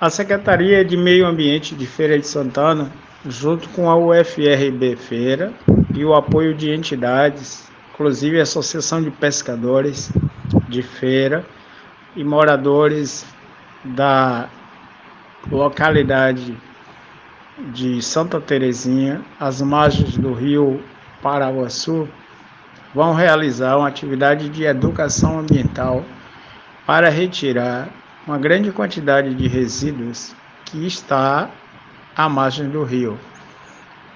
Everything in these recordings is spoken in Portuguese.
A Secretaria de Meio Ambiente de Feira de Santana, junto com a UFRB Feira e o apoio de entidades, inclusive a Associação de Pescadores de Feira e moradores da localidade de Santa Terezinha, às margens do rio Paraguaçu, vão realizar uma atividade de educação ambiental para retirar uma grande quantidade de resíduos que está à margem do rio.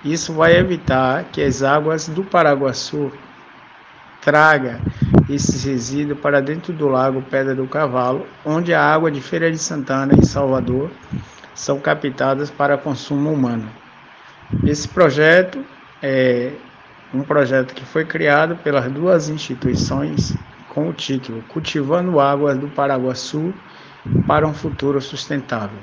Isso vai evitar que as águas do Paraguaçu traga esses resíduos para dentro do lago Pedra do Cavalo, onde a água de Feira de Santana em Salvador são captadas para consumo humano. Esse projeto é um projeto que foi criado pelas duas instituições com o título Cultivando Águas do Paraguaçu para um Futuro Sustentável.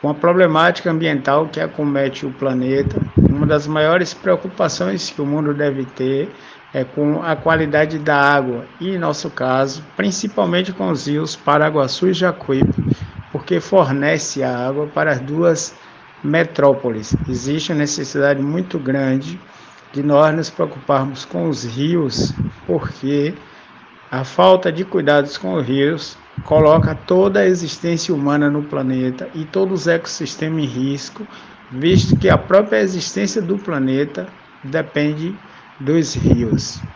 Com a problemática ambiental que acomete o planeta, uma das maiores preocupações que o mundo deve ter é com a qualidade da água e, em nosso caso, principalmente com os rios Paraguaçu e Jacuípe, porque fornece a água para as duas metrópoles. Existe uma necessidade muito grande de nós nos preocuparmos com os rios, porque a falta de cuidados com os rios coloca toda a existência humana no planeta e todo o ecossistema em risco, visto que a própria existência do planeta depende dos rios.